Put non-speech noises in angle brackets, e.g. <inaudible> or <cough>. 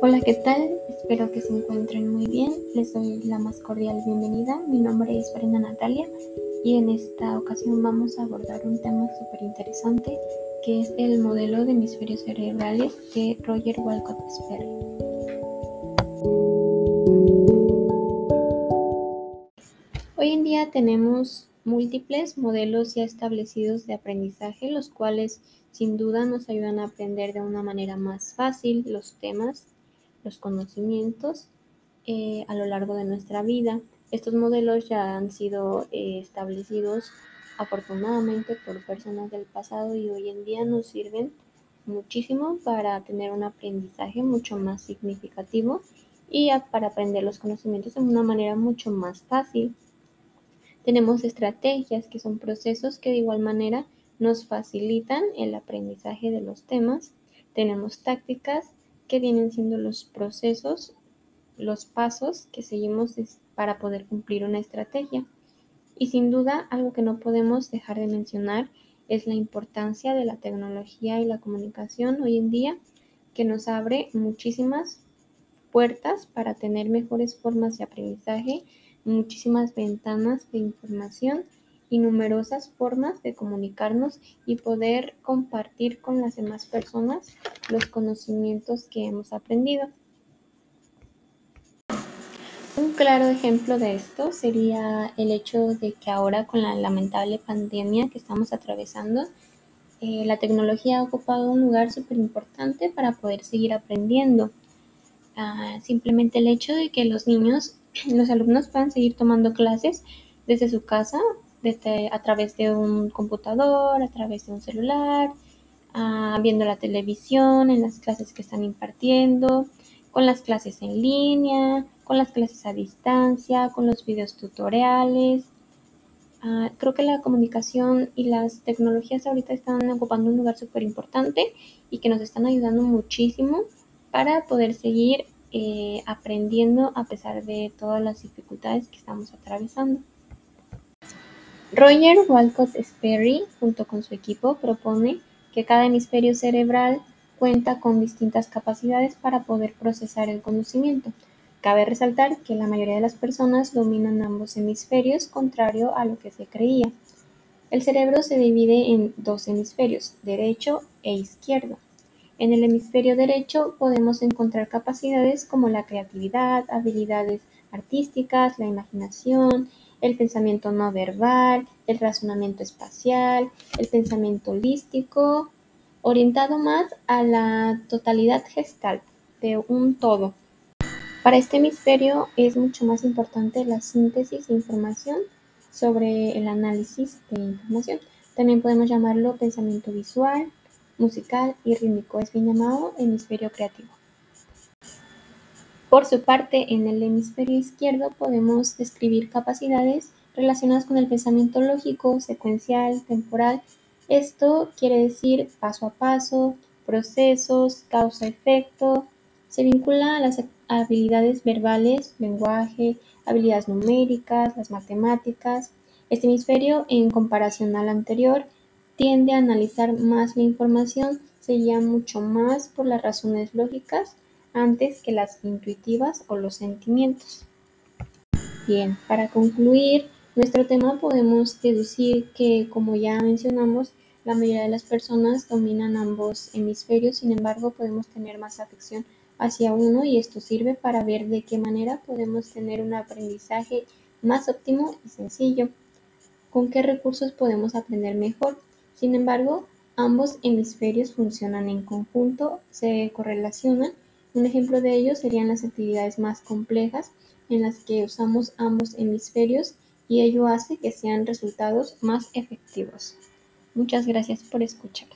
Hola, ¿qué tal? Espero que se encuentren muy bien. Les doy la más cordial bienvenida. Mi nombre es Brenda Natalia y en esta ocasión vamos a abordar un tema súper interesante que es el modelo de hemisferios cerebrales de Roger Walcott Sperry. Hoy en día tenemos múltiples modelos ya establecidos de aprendizaje, los cuales sin duda nos ayudan a aprender de una manera más fácil los temas los conocimientos eh, a lo largo de nuestra vida. Estos modelos ya han sido eh, establecidos afortunadamente por personas del pasado y hoy en día nos sirven muchísimo para tener un aprendizaje mucho más significativo y para aprender los conocimientos de una manera mucho más fácil. Tenemos estrategias que son procesos que de igual manera nos facilitan el aprendizaje de los temas. Tenemos tácticas que vienen siendo los procesos, los pasos que seguimos para poder cumplir una estrategia. Y sin duda, algo que no podemos dejar de mencionar es la importancia de la tecnología y la comunicación hoy en día, que nos abre muchísimas puertas para tener mejores formas de aprendizaje, muchísimas ventanas de información y numerosas formas de comunicarnos y poder compartir con las demás personas los conocimientos que hemos aprendido. Un claro ejemplo de esto sería el hecho de que ahora con la lamentable pandemia que estamos atravesando, eh, la tecnología ha ocupado un lugar súper importante para poder seguir aprendiendo. Ah, simplemente el hecho de que los niños, <clears throat> los alumnos puedan seguir tomando clases desde su casa a través de un computador, a través de un celular, viendo la televisión, en las clases que están impartiendo, con las clases en línea, con las clases a distancia, con los videos tutoriales. Ah, creo que la comunicación y las tecnologías ahorita están ocupando un lugar súper importante y que nos están ayudando muchísimo para poder seguir eh, aprendiendo a pesar de todas las dificultades que estamos atravesando. Roger Walcott Sperry, junto con su equipo, propone que cada hemisferio cerebral cuenta con distintas capacidades para poder procesar el conocimiento. Cabe resaltar que la mayoría de las personas dominan ambos hemisferios, contrario a lo que se creía. El cerebro se divide en dos hemisferios, derecho e izquierdo. En el hemisferio derecho podemos encontrar capacidades como la creatividad, habilidades artísticas, la imaginación, el pensamiento no verbal, el razonamiento espacial, el pensamiento holístico, orientado más a la totalidad gestal de un todo. Para este hemisferio es mucho más importante la síntesis de información sobre el análisis de información. También podemos llamarlo pensamiento visual, musical y rítmico. Es bien llamado hemisferio creativo. Por su parte, en el hemisferio izquierdo podemos describir capacidades relacionadas con el pensamiento lógico, secuencial, temporal. Esto quiere decir paso a paso, procesos, causa-efecto. Se vincula a las habilidades verbales, lenguaje, habilidades numéricas, las matemáticas. Este hemisferio, en comparación al anterior, tiende a analizar más la información, se guía mucho más por las razones lógicas antes que las intuitivas o los sentimientos. Bien, para concluir nuestro tema podemos deducir que, como ya mencionamos, la mayoría de las personas dominan ambos hemisferios, sin embargo podemos tener más afección hacia uno y esto sirve para ver de qué manera podemos tener un aprendizaje más óptimo y sencillo, con qué recursos podemos aprender mejor. Sin embargo, ambos hemisferios funcionan en conjunto, se correlacionan un ejemplo de ello serían las actividades más complejas en las que usamos ambos hemisferios y ello hace que sean resultados más efectivos. Muchas gracias por escuchar.